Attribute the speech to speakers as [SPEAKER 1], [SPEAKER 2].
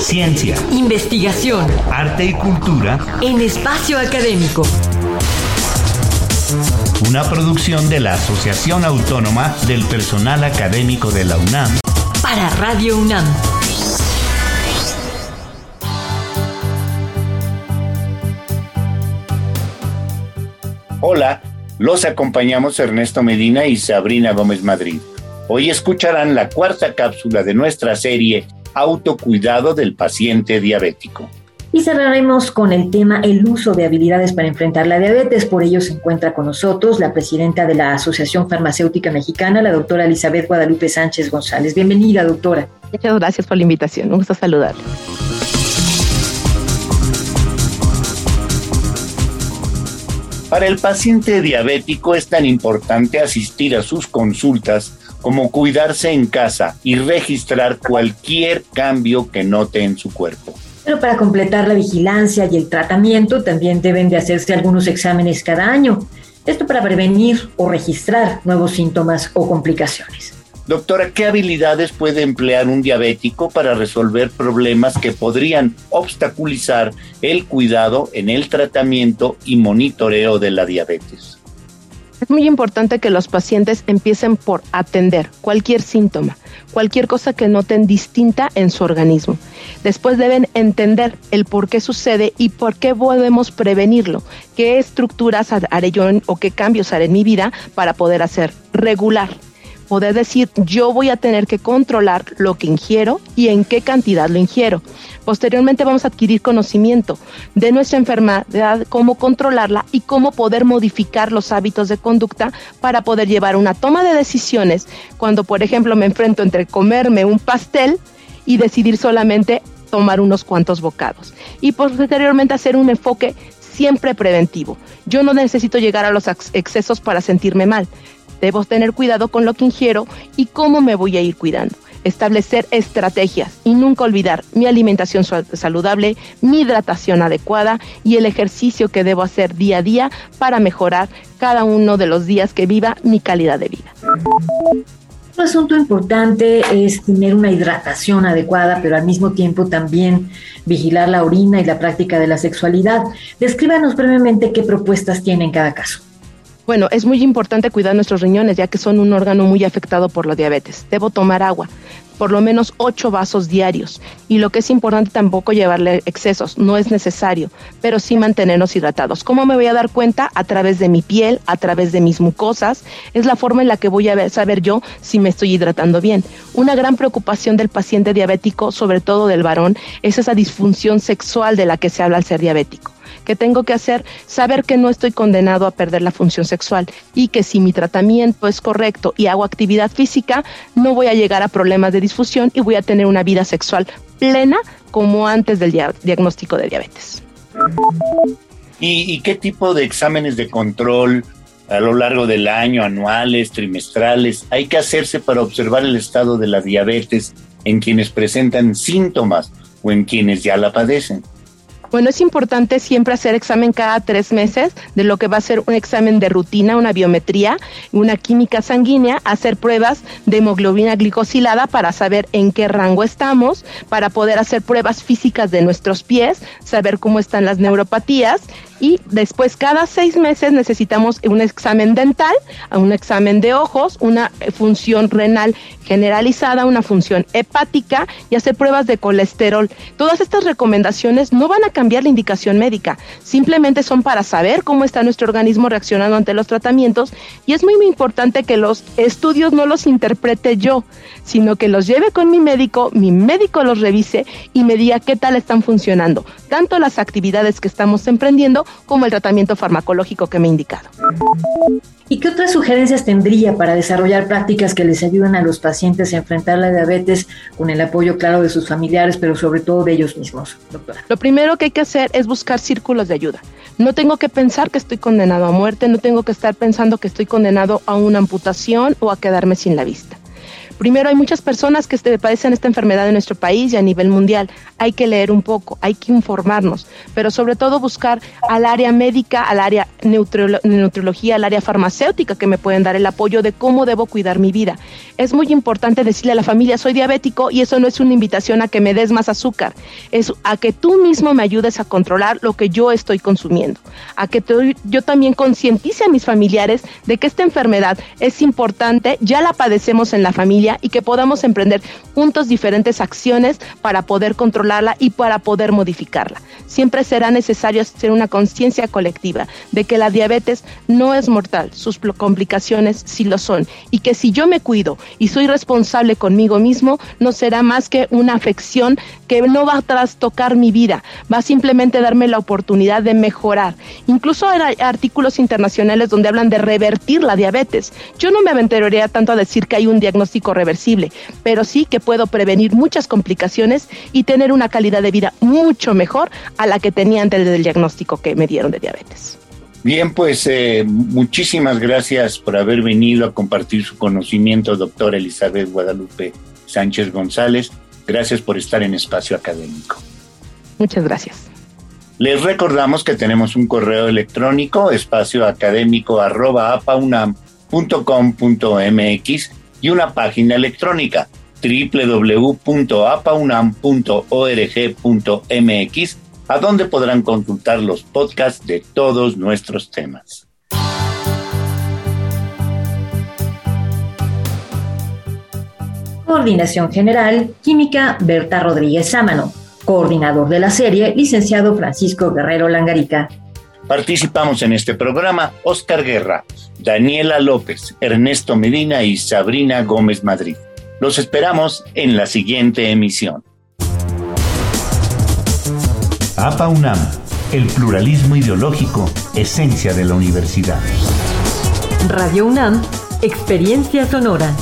[SPEAKER 1] Ciencia,
[SPEAKER 2] investigación,
[SPEAKER 1] arte y cultura
[SPEAKER 2] en espacio académico.
[SPEAKER 1] Una producción de la Asociación Autónoma del Personal Académico de la UNAM.
[SPEAKER 2] Para Radio UNAM.
[SPEAKER 3] Hola, los acompañamos Ernesto Medina y Sabrina Gómez Madrid. Hoy escucharán la cuarta cápsula de nuestra serie Autocuidado del paciente diabético.
[SPEAKER 4] Y cerraremos con el tema el uso de habilidades para enfrentar la diabetes. Por ello se encuentra con nosotros la presidenta de la Asociación Farmacéutica Mexicana, la doctora Elizabeth Guadalupe Sánchez González. Bienvenida, doctora.
[SPEAKER 5] Muchas gracias por la invitación. Un gusto saludarle.
[SPEAKER 3] Para el paciente diabético es tan importante asistir a sus consultas como cuidarse en casa y registrar cualquier cambio que note en su cuerpo.
[SPEAKER 4] Pero para completar la vigilancia y el tratamiento también deben de hacerse algunos exámenes cada año. Esto para prevenir o registrar nuevos síntomas o complicaciones.
[SPEAKER 3] Doctora, ¿qué habilidades puede emplear un diabético para resolver problemas que podrían obstaculizar el cuidado en el tratamiento y monitoreo de la diabetes?
[SPEAKER 5] Es muy importante que los pacientes empiecen por atender cualquier síntoma, cualquier cosa que noten distinta en su organismo. Después deben entender el por qué sucede y por qué podemos prevenirlo, qué estructuras haré yo o qué cambios haré en mi vida para poder hacer regular poder decir yo voy a tener que controlar lo que ingiero y en qué cantidad lo ingiero. Posteriormente vamos a adquirir conocimiento de nuestra enfermedad, cómo controlarla y cómo poder modificar los hábitos de conducta para poder llevar una toma de decisiones cuando, por ejemplo, me enfrento entre comerme un pastel y decidir solamente tomar unos cuantos bocados. Y posteriormente hacer un enfoque siempre preventivo. Yo no necesito llegar a los excesos para sentirme mal. Debo tener cuidado con lo que ingiero y cómo me voy a ir cuidando. Establecer estrategias y nunca olvidar mi alimentación saludable, mi hidratación adecuada y el ejercicio que debo hacer día a día para mejorar cada uno de los días que viva mi calidad de vida.
[SPEAKER 4] Un asunto importante es tener una hidratación adecuada, pero al mismo tiempo también vigilar la orina y la práctica de la sexualidad. Descríbanos brevemente qué propuestas tiene en cada caso.
[SPEAKER 5] Bueno, es muy importante cuidar nuestros riñones ya que son un órgano muy afectado por la diabetes. Debo tomar agua, por lo menos 8 vasos diarios. Y lo que es importante tampoco llevarle excesos, no es necesario, pero sí mantenernos hidratados. ¿Cómo me voy a dar cuenta? A través de mi piel, a través de mis mucosas. Es la forma en la que voy a saber yo si me estoy hidratando bien. Una gran preocupación del paciente diabético, sobre todo del varón, es esa disfunción sexual de la que se habla al ser diabético que tengo que hacer, saber que no estoy condenado a perder la función sexual y que si mi tratamiento es correcto y hago actividad física, no voy a llegar a problemas de disfunción y voy a tener una vida sexual plena como antes del diagnóstico de diabetes.
[SPEAKER 3] ¿Y, qué tipo de exámenes de control a lo largo del año, anuales, trimestrales, hay que hacerse para observar el estado de la diabetes en quienes presentan síntomas o en quienes ya la padecen?
[SPEAKER 5] Bueno, es importante siempre hacer examen cada tres meses de lo que va a ser un examen de rutina, una biometría, una química sanguínea, hacer pruebas de hemoglobina glicosilada para saber en qué rango estamos, para poder hacer pruebas físicas de nuestros pies, saber cómo están las neuropatías y después cada seis meses necesitamos un examen dental, un examen de ojos, una función renal generalizada, una función hepática y hacer pruebas de colesterol. Todas estas recomendaciones no van a cambiar la indicación médica, simplemente son para saber cómo está nuestro organismo reaccionando ante los tratamientos y es muy, muy importante que los estudios no los interprete yo, sino que los lleve con mi médico, mi médico los revise y me diga qué tal están funcionando, tanto las actividades que estamos emprendiendo como el tratamiento farmacológico que me he indicado.
[SPEAKER 4] ¿Y qué otras sugerencias tendría para desarrollar prácticas que les ayuden a los pacientes a enfrentar la diabetes con el apoyo claro de sus familiares, pero sobre todo de ellos mismos, doctora?
[SPEAKER 5] Lo primero que hay que hacer es buscar círculos de ayuda. No tengo que pensar que estoy condenado a muerte, no tengo que estar pensando que estoy condenado a una amputación o a quedarme sin la vista Primero, hay muchas personas que este, padecen esta enfermedad en nuestro país y a nivel mundial. Hay que leer un poco, hay que informarnos, pero sobre todo buscar al área médica, al área neutrología, al área farmacéutica que me pueden dar el apoyo de cómo debo cuidar mi vida. Es muy importante decirle a la familia, soy diabético y eso no es una invitación a que me des más azúcar, es a que tú mismo me ayudes a controlar lo que yo estoy consumiendo, a que yo también concientice a mis familiares de que esta enfermedad es importante, ya la padecemos en la familia y que podamos emprender juntos diferentes acciones para poder controlarla y para poder modificarla. Siempre será necesario hacer una conciencia colectiva de que la diabetes no es mortal, sus complicaciones sí lo son y que si yo me cuido y soy responsable conmigo mismo, no será más que una afección que no va a trastocar mi vida, va a simplemente darme la oportunidad de mejorar. Incluso hay artículos internacionales donde hablan de revertir la diabetes. Yo no me aventuraría tanto a decir que hay un diagnóstico reversible, pero sí que puedo prevenir muchas complicaciones y tener una calidad de vida mucho mejor a la que tenía antes del diagnóstico que me dieron de diabetes.
[SPEAKER 3] Bien, pues eh, muchísimas gracias por haber venido a compartir su conocimiento, doctora Elizabeth Guadalupe Sánchez González. Gracias por estar en Espacio Académico.
[SPEAKER 5] Muchas gracias.
[SPEAKER 3] Les recordamos que tenemos un correo electrónico, espacioacadémico.com.mx y una página electrónica www.apaunam.org.mx, a donde podrán consultar los podcasts de todos nuestros temas.
[SPEAKER 4] Coordinación General, Química, Berta Rodríguez Sámano. Coordinador de la serie, licenciado Francisco Guerrero Langarica.
[SPEAKER 3] Participamos en este programa Oscar Guerra, Daniela López, Ernesto Medina y Sabrina Gómez Madrid. Los esperamos en la siguiente emisión.
[SPEAKER 1] APA UNAM, el pluralismo ideológico, esencia de la universidad.
[SPEAKER 2] Radio UNAM, experiencia sonora.